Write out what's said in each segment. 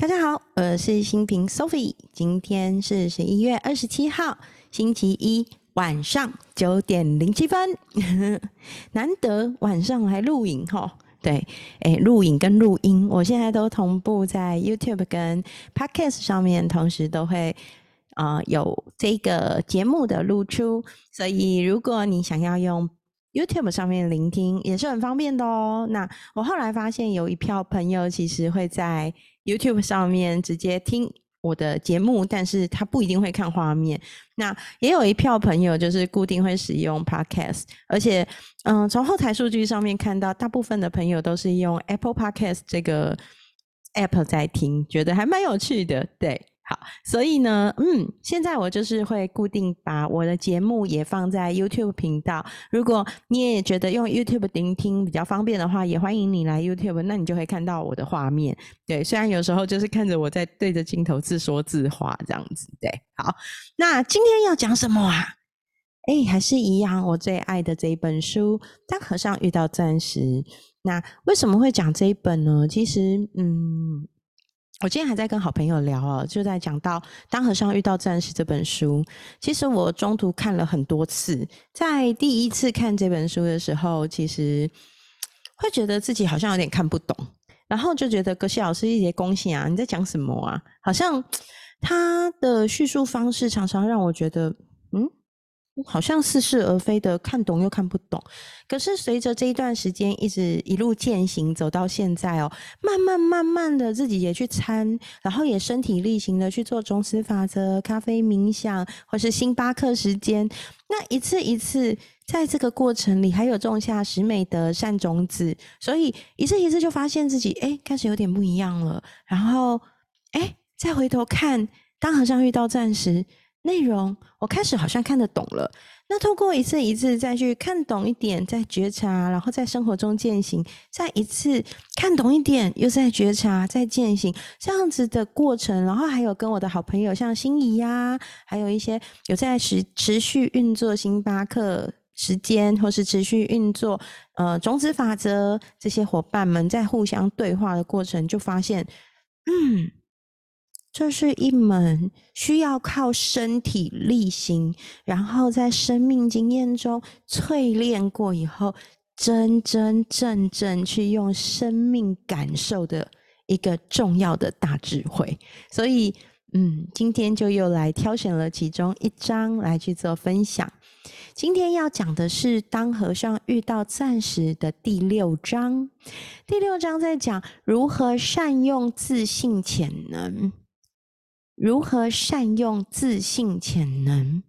大家好，我是新平 Sophie，今天是十一月二十七号，星期一晚上九点零七分，难得晚上还录影哈。对，诶，录影跟录音，我现在都同步在 YouTube 跟 Podcast 上面，同时都会啊有这个节目的露出，所以如果你想要用 YouTube 上面聆听，也是很方便的哦。那我后来发现有一票朋友其实会在 YouTube 上面直接听我的节目，但是他不一定会看画面。那也有一票朋友就是固定会使用 Podcast，而且，嗯，从后台数据上面看到，大部分的朋友都是用 Apple Podcast 这个 App 在听，觉得还蛮有趣的，对。好，所以呢，嗯，现在我就是会固定把我的节目也放在 YouTube 频道。如果你也觉得用 YouTube 聆听比较方便的话，也欢迎你来 YouTube，那你就会看到我的画面。对，虽然有时候就是看着我在对着镜头自说自话这样子。对，好，那今天要讲什么啊？哎，还是一样，我最爱的这一本书《当和尚遇到钻石》。那为什么会讲这一本呢？其实，嗯。我今天还在跟好朋友聊哦，就在讲到《当和尚遇到战士》这本书。其实我中途看了很多次，在第一次看这本书的时候，其实会觉得自己好像有点看不懂，然后就觉得格西老师一些恭喜啊，你在讲什么啊？好像他的叙述方式常常让我觉得，好像似是而非的，看懂又看不懂。可是随着这一段时间一直一路践行走到现在哦，慢慢慢慢的自己也去参，然后也身体力行的去做种子法则、咖啡冥想，或是星巴克时间。那一次一次在这个过程里，还有种下十美德善种子，所以一次一次就发现自己哎开始有点不一样了。然后哎再回头看，当和尚遇到钻石。内容我开始好像看得懂了，那透过一次一次再去看懂一点，再觉察，然后在生活中践行，再一次看懂一点，又在觉察，再践行，这样子的过程，然后还有跟我的好朋友像心仪呀，还有一些有在持持续运作星巴克时间，或是持续运作呃种子法则这些伙伴们在互相对话的过程，就发现，嗯。这是一门需要靠身体力行，然后在生命经验中淬炼过以后，真真正正去用生命感受的一个重要的大智慧。所以，嗯，今天就又来挑选了其中一章来去做分享。今天要讲的是当和尚遇到钻石的第六章。第六章在讲如何善用自信潜能。如何善用自信潜能？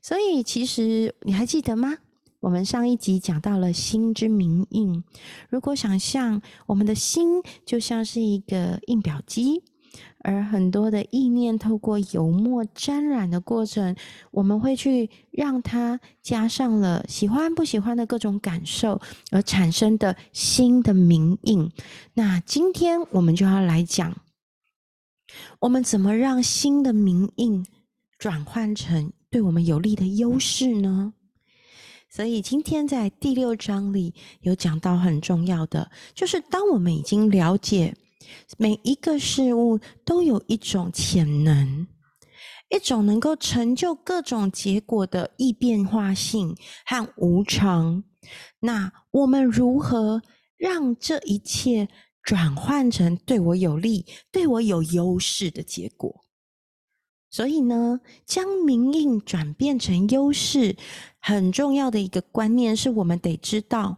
所以，其实你还记得吗？我们上一集讲到了心之明印。如果想象我们的心就像是一个印表机，而很多的意念透过油墨沾染的过程，我们会去让它加上了喜欢不喜欢的各种感受，而产生的新的明印。那今天我们就要来讲。我们怎么让新的名印转换成对我们有利的优势呢？所以今天在第六章里有讲到很重要的，就是当我们已经了解每一个事物都有一种潜能，一种能够成就各种结果的易变化性和无常，那我们如何让这一切？转换成对我有利、对我有优势的结果。所以呢，将名印转变成优势，很重要的一个观念是我们得知道，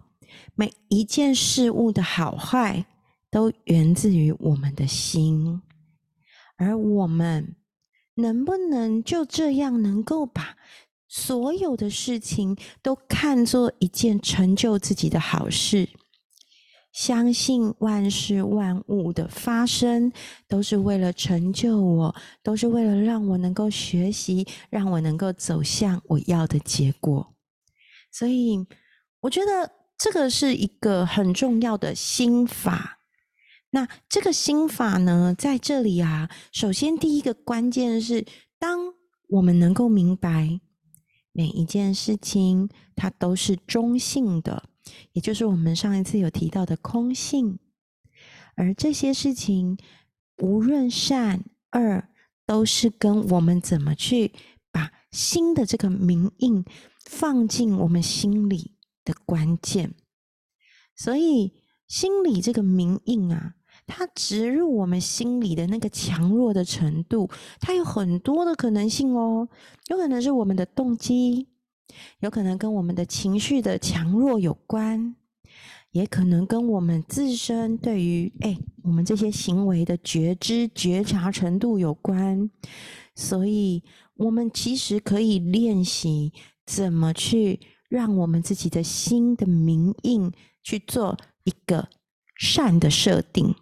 每一件事物的好坏都源自于我们的心。而我们能不能就这样能够把所有的事情都看作一件成就自己的好事？相信万事万物的发生都是为了成就我，都是为了让我能够学习，让我能够走向我要的结果。所以，我觉得这个是一个很重要的心法。那这个心法呢，在这里啊，首先第一个关键是，当我们能够明白每一件事情，它都是中性的。也就是我们上一次有提到的空性，而这些事情无论善恶，都是跟我们怎么去把心的这个明印放进我们心里的关键。所以，心里这个明印啊，它植入我们心里的那个强弱的程度，它有很多的可能性哦。有可能是我们的动机，有可能跟我们的情绪的强弱有关，也可能跟我们自身对于哎我们这些行为的觉知觉察程度有关。所以，我们其实可以练习怎么去让我们自己的心的明印。去做一个善的设定，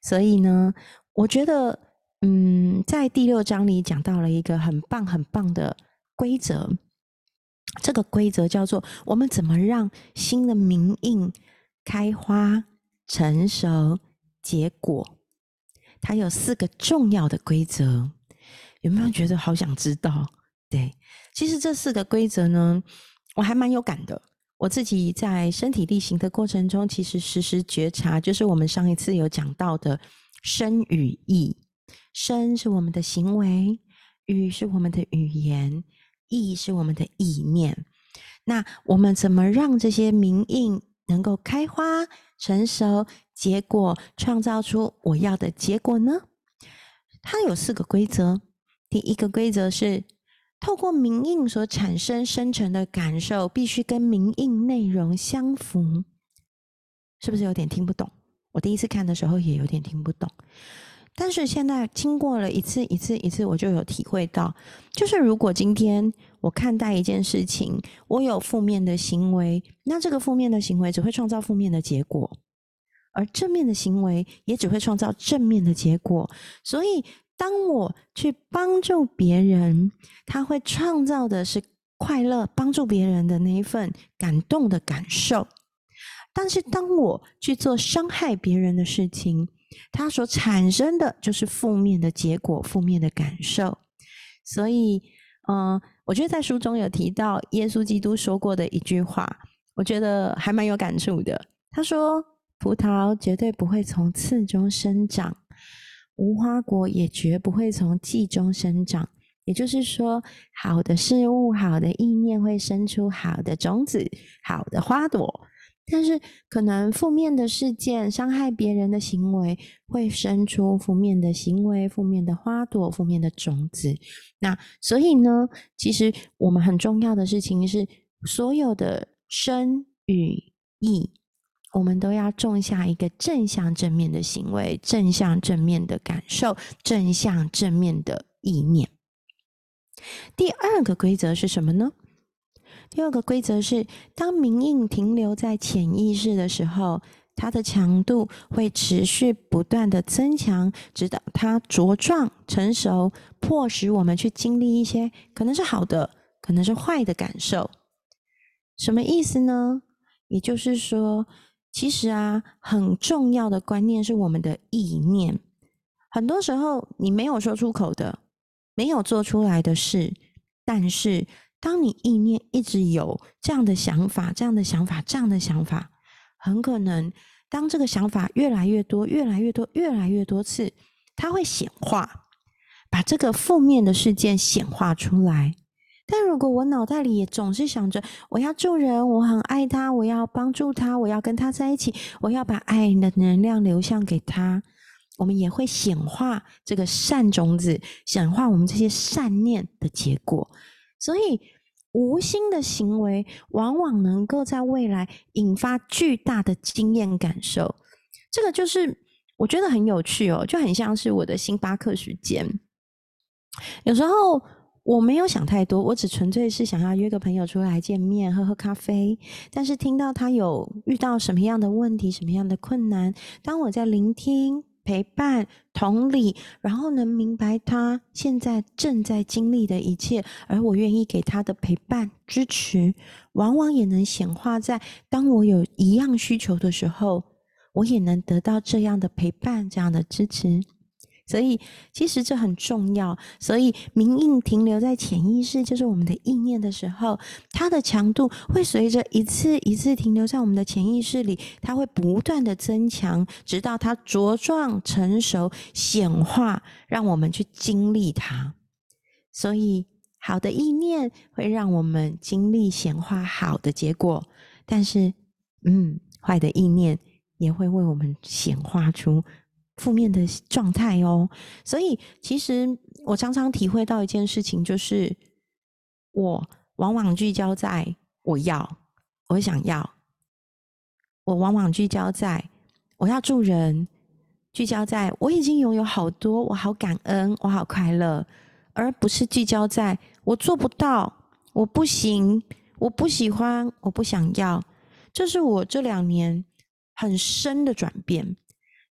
所以呢，我觉得，嗯，在第六章里讲到了一个很棒很棒的规则，这个规则叫做我们怎么让新的明印开花、成熟、结果。它有四个重要的规则，有没有觉得好想知道？对，其实这四个规则呢，我还蛮有感的。我自己在身体力行的过程中，其实时时觉察，就是我们上一次有讲到的身与意。身是我们的行为，语是我们的语言，意是我们的意念。那我们怎么让这些名印能够开花、成熟、结果，创造出我要的结果呢？它有四个规则。第一个规则是。透过名印所产生生成的感受，必须跟名印内容相符，是不是有点听不懂？我第一次看的时候也有点听不懂，但是现在经过了一次一次一次，我就有体会到，就是如果今天我看待一件事情，我有负面的行为，那这个负面的行为只会创造负面的结果，而正面的行为也只会创造正面的结果，所以。当我去帮助别人，他会创造的是快乐，帮助别人的那一份感动的感受。但是，当我去做伤害别人的事情，它所产生的就是负面的结果，负面的感受。所以，嗯，我觉得在书中有提到耶稣基督说过的一句话，我觉得还蛮有感触的。他说：“葡萄绝对不会从刺中生长。”无花果也绝不会从季中生长，也就是说，好的事物、好的意念会生出好的种子、好的花朵。但是，可能负面的事件、伤害别人的行为，会生出负面的行为、负面的花朵、负面的种子。那所以呢，其实我们很重要的事情是，所有的生与意。我们都要种下一个正向正面的行为，正向正面的感受，正向正面的意念。第二个规则是什么呢？第二个规则是，当明印停留在潜意识的时候，它的强度会持续不断的增强，直到它茁壮成熟，迫使我们去经历一些可能是好的，可能是坏的感受。什么意思呢？也就是说。其实啊，很重要的观念是我们的意念。很多时候，你没有说出口的，没有做出来的事，但是当你意念一直有这样的想法、这样的想法、这样的想法，很可能当这个想法越来越多、越来越多、越来越多次，它会显化，把这个负面的事件显化出来。但如果我脑袋里也总是想着我要助人，我很爱他，我要帮助他，我要跟他在一起，我要把爱的能量流向给他，我们也会显化这个善种子，显化我们这些善念的结果。所以，无心的行为往往能够在未来引发巨大的经验感受。这个就是我觉得很有趣哦，就很像是我的星巴克时间，有时候。我没有想太多，我只纯粹是想要约个朋友出来见面，喝喝咖啡。但是听到他有遇到什么样的问题、什么样的困难，当我在聆听、陪伴、同理，然后能明白他现在正在经历的一切，而我愿意给他的陪伴、支持，往往也能显化在当我有一样需求的时候，我也能得到这样的陪伴、这样的支持。所以其实这很重要。所以明印停留在潜意识，就是我们的意念的时候，它的强度会随着一次一次停留在我们的潜意识里，它会不断的增强，直到它茁壮成熟显化，让我们去经历它。所以好的意念会让我们经历显化好的结果，但是，嗯，坏的意念也会为我们显化出。负面的状态哦，所以其实我常常体会到一件事情，就是我往往聚焦在我要，我想要，我往往聚焦在我要助人，聚焦在我已经拥有好多，我好感恩，我好快乐，而不是聚焦在我做不到，我不行，我不喜欢，我不想要。这是我这两年很深的转变。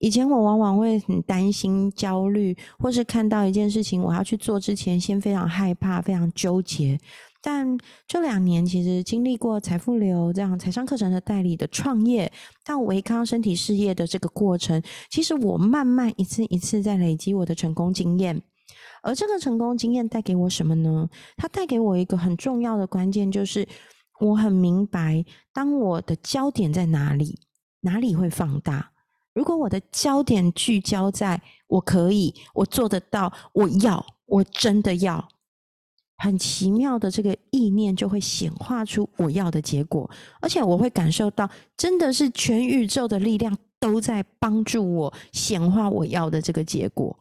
以前我往往会很担心、焦虑，或是看到一件事情我要去做之前，先非常害怕、非常纠结。但这两年，其实经历过财富流这样财商课程的代理的创业，到维康身体事业的这个过程，其实我慢慢一次一次在累积我的成功经验。而这个成功经验带给我什么呢？它带给我一个很重要的关键，就是我很明白，当我的焦点在哪里，哪里会放大。如果我的焦点聚焦在我可以，我做得到，我要，我真的要，很奇妙的这个意念就会显化出我要的结果，而且我会感受到，真的是全宇宙的力量都在帮助我显化我要的这个结果。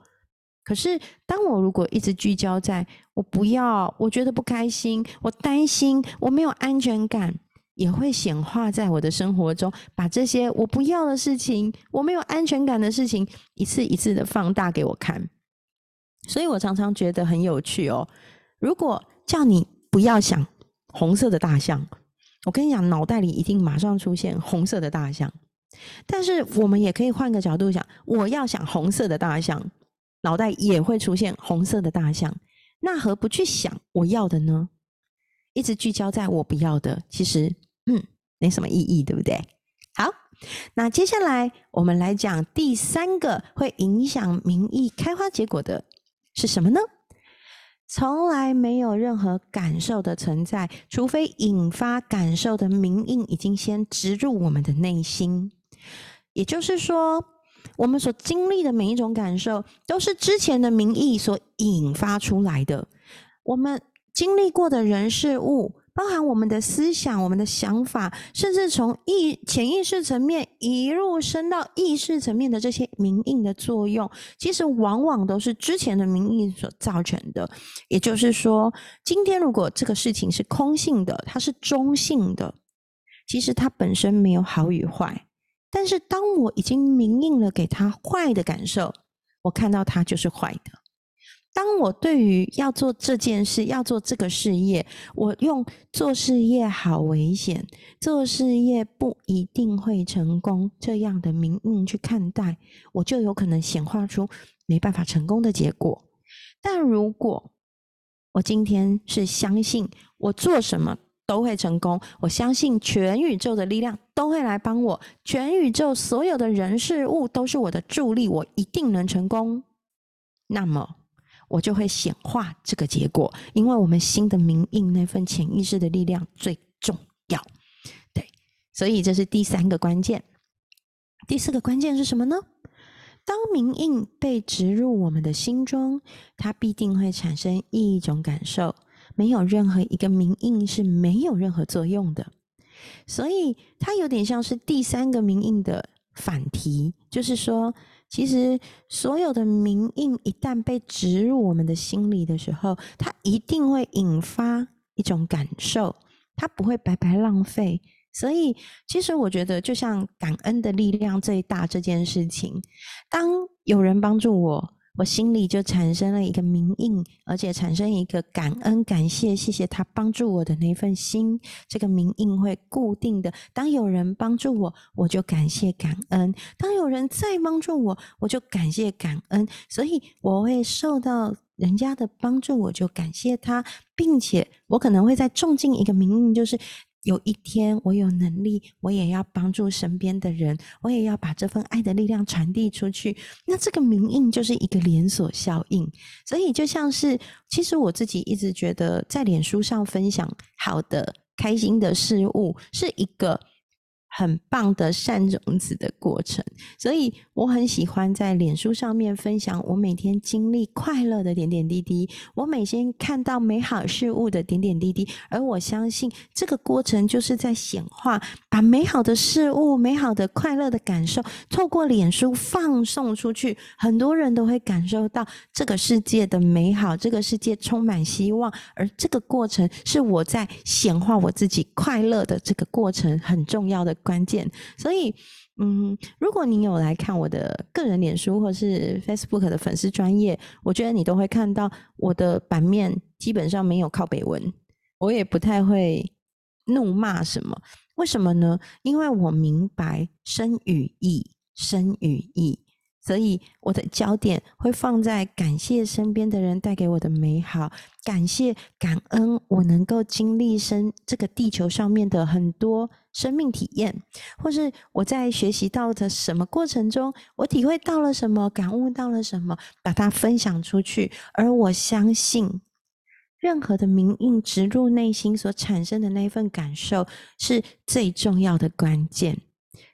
可是，当我如果一直聚焦在我不要，我觉得不开心，我担心，我没有安全感。也会显化在我的生活中，把这些我不要的事情、我没有安全感的事情，一次一次的放大给我看。所以我常常觉得很有趣哦。如果叫你不要想红色的大象，我跟你讲，脑袋里一定马上出现红色的大象。但是我们也可以换个角度想，我要想红色的大象，脑袋也会出现红色的大象。那何不去想我要的呢？一直聚焦在我不要的，其实嗯没什么意义，对不对？好，那接下来我们来讲第三个会影响民意开花结果的是什么呢？从来没有任何感受的存在，除非引发感受的民印已经先植入我们的内心。也就是说，我们所经历的每一种感受，都是之前的民意所引发出来的。我们。经历过的人事物，包含我们的思想、我们的想法，甚至从意潜意识层面一路升到意识层面的这些明印的作用，其实往往都是之前的明印所造成的。也就是说，今天如果这个事情是空性的，它是中性的，其实它本身没有好与坏。但是当我已经明印了给他坏的感受，我看到它就是坏的。当我对于要做这件事、要做这个事业，我用做事业好危险，做事业不一定会成功这样的名印去看待，我就有可能显化出没办法成功的结果。但如果我今天是相信我做什么都会成功，我相信全宇宙的力量都会来帮我，全宇宙所有的人事物都是我的助力，我一定能成功。那么。我就会显化这个结果，因为我们新的明印那份潜意识的力量最重要，对，所以这是第三个关键。第四个关键是什么呢？当明印被植入我们的心中，它必定会产生一种感受，没有任何一个明印是没有任何作用的，所以它有点像是第三个明印的反题，就是说。其实，所有的名印一旦被植入我们的心里的时候，它一定会引发一种感受，它不会白白浪费。所以，其实我觉得，就像感恩的力量最大这件事情，当有人帮助我。我心里就产生了一个名印，而且产生一个感恩、感谢、谢谢他帮助我的那份心。这个名印会固定的，当有人帮助我，我就感谢感恩；当有人再帮助我，我就感谢感恩。所以我会受到人家的帮助，我就感谢他，并且我可能会再种进一个名印，就是有一天我有能力，我也要帮助身边的人，我也要把这份爱的力量传递出去。那这个名印就是一个连锁效应，所以就像是，其实我自己一直觉得，在脸书上分享好的、开心的事物，是一个。很棒的善种子的过程，所以我很喜欢在脸书上面分享我每天经历快乐的点点滴滴，我每天看到美好事物的点点滴滴，而我相信这个过程就是在显化，把美好的事物、美好的快乐的感受透过脸书放送出去，很多人都会感受到这个世界的美好，这个世界充满希望，而这个过程是我在显化我自己快乐的这个过程很重要的。关键，所以，嗯，如果你有来看我的个人脸书或是 Facebook 的粉丝专业，我觉得你都会看到我的版面基本上没有靠北文，我也不太会怒骂什么。为什么呢？因为我明白生与义，生与义。所以我的焦点会放在感谢身边的人带给我的美好，感谢感恩我能够经历生这个地球上面的很多生命体验，或是我在学习到的什么过程中，我体会到了什么，感悟到了什么，把它分享出去。而我相信，任何的名印植入内心所产生的那一份感受，是最重要的关键。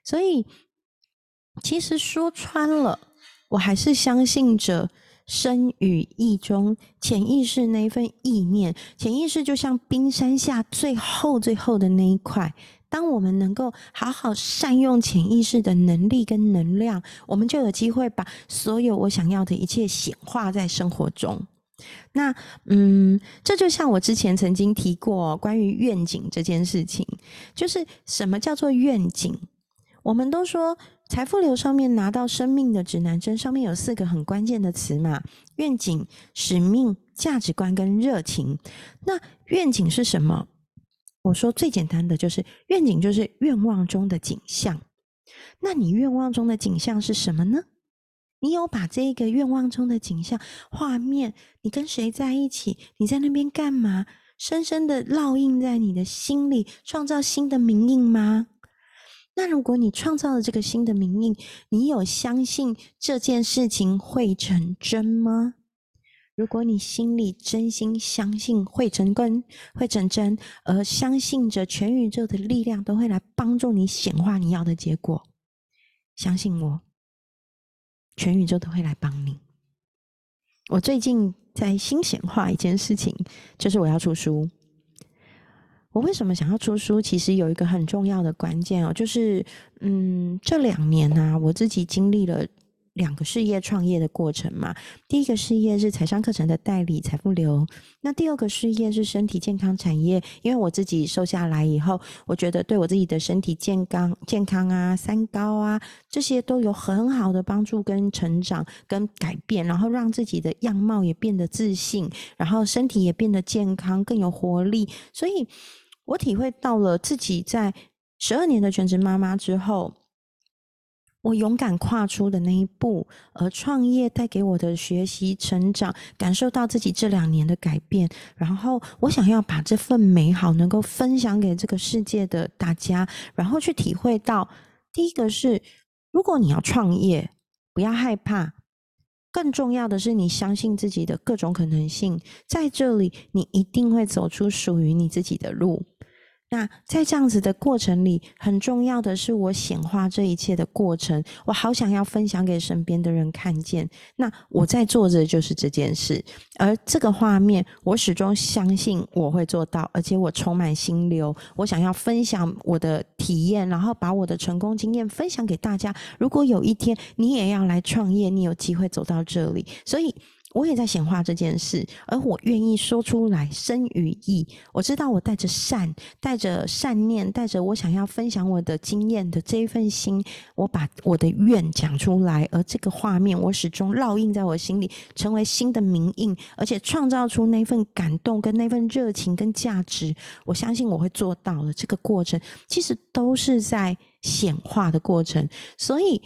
所以。其实说穿了，我还是相信着生与意中潜意识那一份意念。潜意识就像冰山下最后最后的那一块。当我们能够好好善用潜意识的能力跟能量，我们就有机会把所有我想要的一切显化在生活中。那嗯，这就像我之前曾经提过关于愿景这件事情，就是什么叫做愿景？我们都说。财富流上面拿到生命的指南针，上面有四个很关键的词嘛：愿景、使命、价值观跟热情。那愿景是什么？我说最简单的就是愿景，就是愿望中的景象。那你愿望中的景象是什么呢？你有把这个愿望中的景象画面，你跟谁在一起？你在那边干嘛？深深的烙印在你的心里，创造新的名印吗？那如果你创造了这个新的名印，你有相信这件事情会成真吗？如果你心里真心相信会成根、会成真，而相信着全宇宙的力量都会来帮助你显化你要的结果，相信我，全宇宙都会来帮你。我最近在新显化一件事情，就是我要出书。我为什么想要出书？其实有一个很重要的关键哦，就是嗯，这两年呢，我自己经历了两个事业创业的过程嘛。第一个事业是财商课程的代理，财富流；那第二个事业是身体健康产业。因为我自己瘦下来以后，我觉得对我自己的身体健康、健康啊、三高啊这些都有很好的帮助跟成长跟改变，然后让自己的样貌也变得自信，然后身体也变得健康，更有活力，所以。我体会到了自己在十二年的全职妈妈之后，我勇敢跨出的那一步，而创业带给我的学习成长，感受到自己这两年的改变，然后我想要把这份美好能够分享给这个世界的大家，然后去体会到，第一个是，如果你要创业，不要害怕。更重要的是，你相信自己的各种可能性，在这里，你一定会走出属于你自己的路。那在这样子的过程里，很重要的是我显化这一切的过程，我好想要分享给身边的人看见。那我在做的就是这件事，而这个画面，我始终相信我会做到，而且我充满心流，我想要分享我的体验，然后把我的成功经验分享给大家。如果有一天你也要来创业，你有机会走到这里，所以。我也在显化这件事，而我愿意说出来，生于意。我知道我带着善，带着善念，带着我想要分享我的经验的这一份心，我把我的愿讲出来，而这个画面我始终烙印在我心里，成为新的名印，而且创造出那份感动跟那份热情跟价值。我相信我会做到的。这个过程其实都是在显化的过程，所以。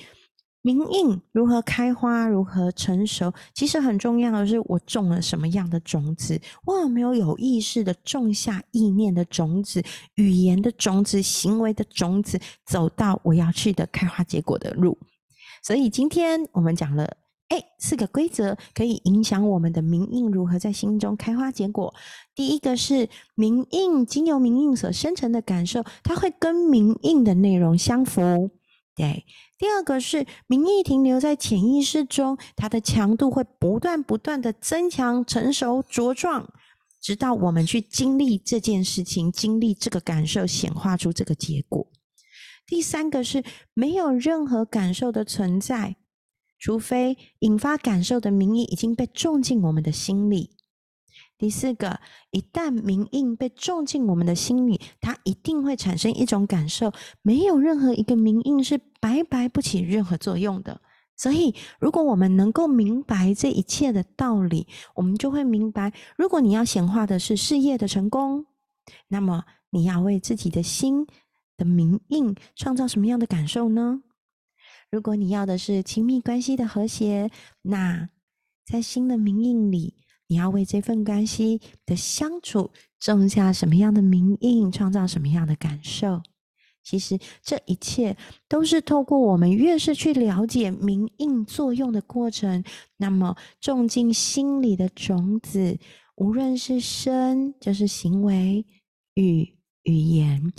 明印如何开花，如何成熟，其实很重要的是，我种了什么样的种子，我有没有有意识的种下意念的种子、语言的种子、行为的种子，走到我要去的开花结果的路。所以今天我们讲了，哎，四个规则可以影响我们的明印如何在心中开花结果。第一个是明印，经由明印所生成的感受，它会跟明印的内容相符。对，第二个是名义停留在潜意识中，它的强度会不断不断的增强、成熟、茁壮，直到我们去经历这件事情，经历这个感受，显化出这个结果。第三个是没有任何感受的存在，除非引发感受的名义已经被种进我们的心里。第四个，一旦明印被种进我们的心里，它一定会产生一种感受，没有任何一个明印是白白不起任何作用的。所以，如果我们能够明白这一切的道理，我们就会明白，如果你要显化的是事业的成功，那么你要为自己的心的明印创造什么样的感受呢？如果你要的是亲密关系的和谐，那在新的明印里。你要为这份关系的相处种下什么样的名印，创造什么样的感受？其实这一切都是透过我们越是去了解名印作用的过程，那么种进心里的种子，无论是身，就是行为与语言。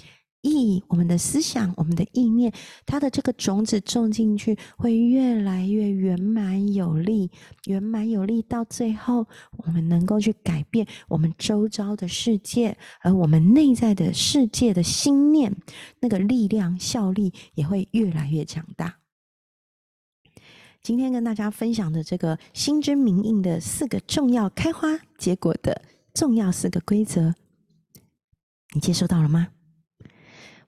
意，我们的思想，我们的意念，它的这个种子种进去，会越来越圆满有力，圆满有力，到最后，我们能够去改变我们周遭的世界，而我们内在的世界的心念，那个力量效力也会越来越强大。今天跟大家分享的这个心之明印的四个重要开花结果的重要四个规则，你接收到了吗？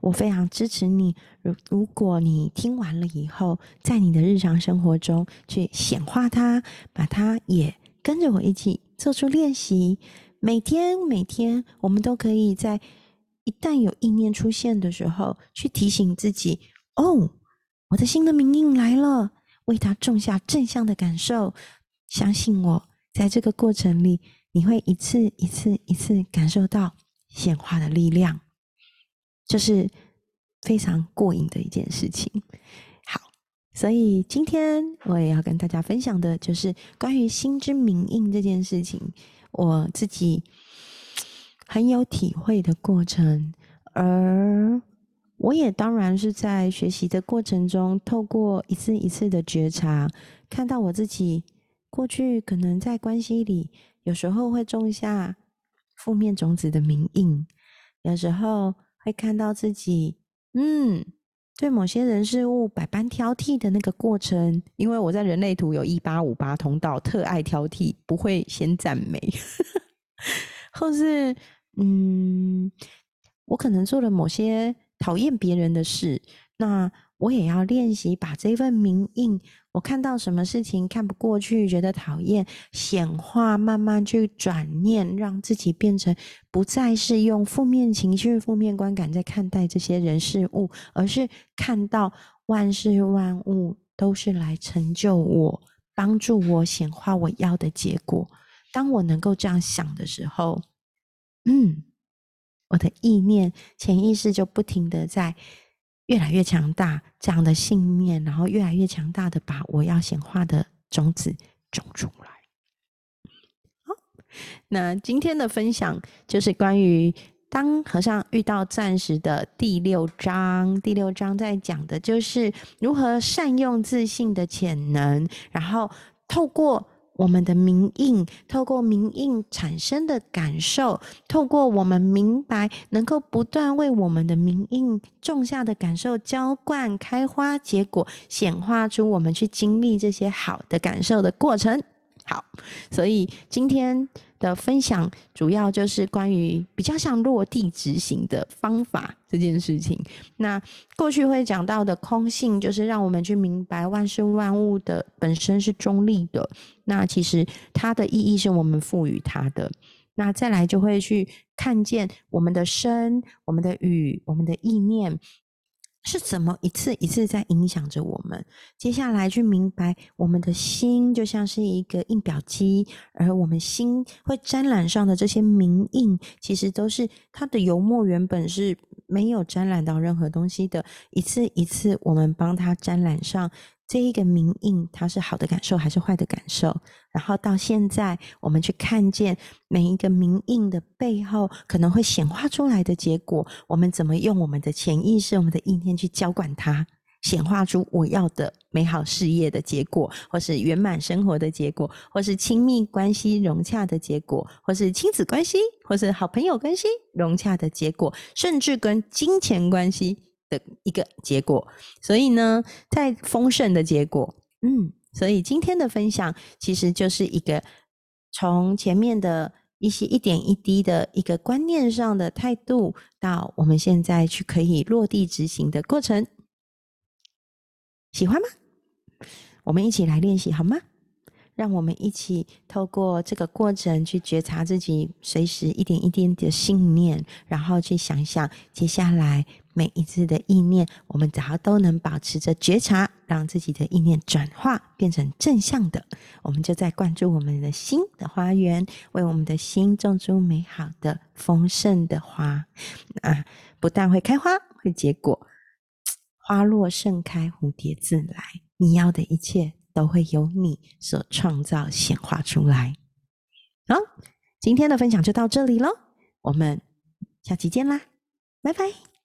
我非常支持你。如如果你听完了以后，在你的日常生活中去显化它，把它也跟着我一起做出练习。每天每天，我们都可以在一旦有意念出现的时候，去提醒自己：哦，我的新的明印来了，为它种下正向的感受。相信我，在这个过程里，你会一次一次一次感受到显化的力量。就是非常过瘾的一件事情。好，所以今天我也要跟大家分享的，就是关于心之明印这件事情，我自己很有体会的过程。而我也当然是在学习的过程中，透过一次一次的觉察，看到我自己过去可能在关系里，有时候会种下负面种子的明印，有时候。会看到自己，嗯，对某些人事物百般挑剔的那个过程，因为我在人类图有一八五八通道，特爱挑剔，不会先赞美，或是，嗯，我可能做了某些讨厌别人的事，那。我也要练习把这份名印，我看到什么事情看不过去，觉得讨厌，显化，慢慢去转念，让自己变成不再是用负面情绪、负面观感在看待这些人事物，而是看到万事万物都是来成就我、帮助我显化我要的结果。当我能够这样想的时候，嗯，我的意念、潜意识就不停的在。越来越强大，这样的信念，然后越来越强大的把我要显化的种子种出来。好，那今天的分享就是关于当和尚遇到暂时的第六章。第六章在讲的就是如何善用自信的潜能，然后透过。我们的明印，透过明印产生的感受，透过我们明白，能够不断为我们的明印种下的感受浇灌、开花、结果，显化出我们去经历这些好的感受的过程。好，所以今天的分享主要就是关于比较像落地执行的方法这件事情。那过去会讲到的空性，就是让我们去明白万事万物的本身是中立的。那其实它的意义是我们赋予它的。那再来就会去看见我们的身、我们的语、我们的意念。是怎么一次一次在影响着我们？接下来去明白，我们的心就像是一个印表机，而我们心会沾染上的这些名印，其实都是它的油墨原本是没有沾染到任何东西的。一次一次，我们帮它沾染上。这一个名印，它是好的感受还是坏的感受？然后到现在，我们去看见每一个名印的背后，可能会显化出来的结果。我们怎么用我们的潜意识、我们的意念去浇灌它，显化出我要的美好事业的结果，或是圆满生活的结果，或是亲密关系融洽的结果，或是亲子关系，或是好朋友关系融洽的结果，甚至跟金钱关系。的一个结果，所以呢，在丰盛的结果，嗯，所以今天的分享其实就是一个从前面的一些一点一滴的一个观念上的态度，到我们现在去可以落地执行的过程，喜欢吗？我们一起来练习好吗？让我们一起透过这个过程去觉察自己随时一点一点的信念，然后去想想接下来每一次的意念，我们只要都能保持着觉察，让自己的意念转化变成正向的，我们就在灌注我们的心的花园，为我们的心种出美好的丰盛的花啊！不但会开花，会结果，花落盛开，蝴蝶自来，你要的一切。都会由你所创造显化出来。好，今天的分享就到这里喽，我们下期见啦，拜拜。